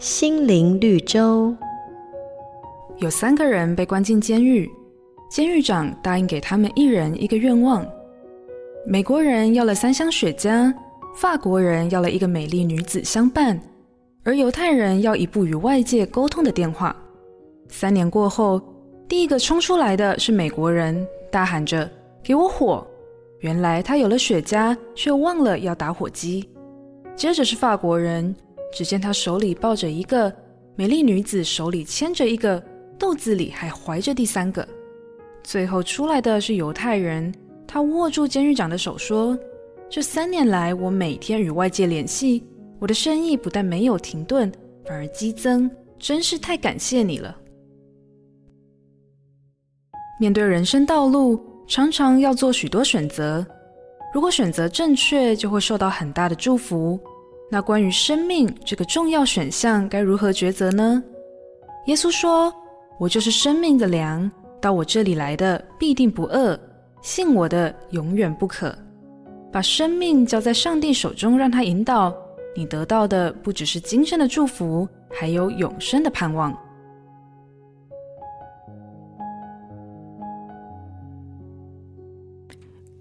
心灵绿洲。有三个人被关进监狱，监狱长答应给他们一人一个愿望。美国人要了三箱雪茄，法国人要了一个美丽女子相伴，而犹太人要一部与外界沟通的电话。三年过后，第一个冲出来的是美国人，大喊着：“给我火！”原来他有了雪茄，却忘了要打火机。接着是法国人，只见他手里抱着一个美丽女子，手里牵着一个，肚子里还怀着第三个。最后出来的是犹太人，他握住监狱长的手说：“这三年来，我每天与外界联系，我的生意不但没有停顿，反而激增，真是太感谢你了。”面对人生道路，常常要做许多选择，如果选择正确，就会受到很大的祝福。那关于生命这个重要选项，该如何抉择呢？耶稣说：“我就是生命的粮，到我这里来的必定不饿，信我的永远不渴。”把生命交在上帝手中，让他引导，你得到的不只是今生的祝福，还有永生的盼望。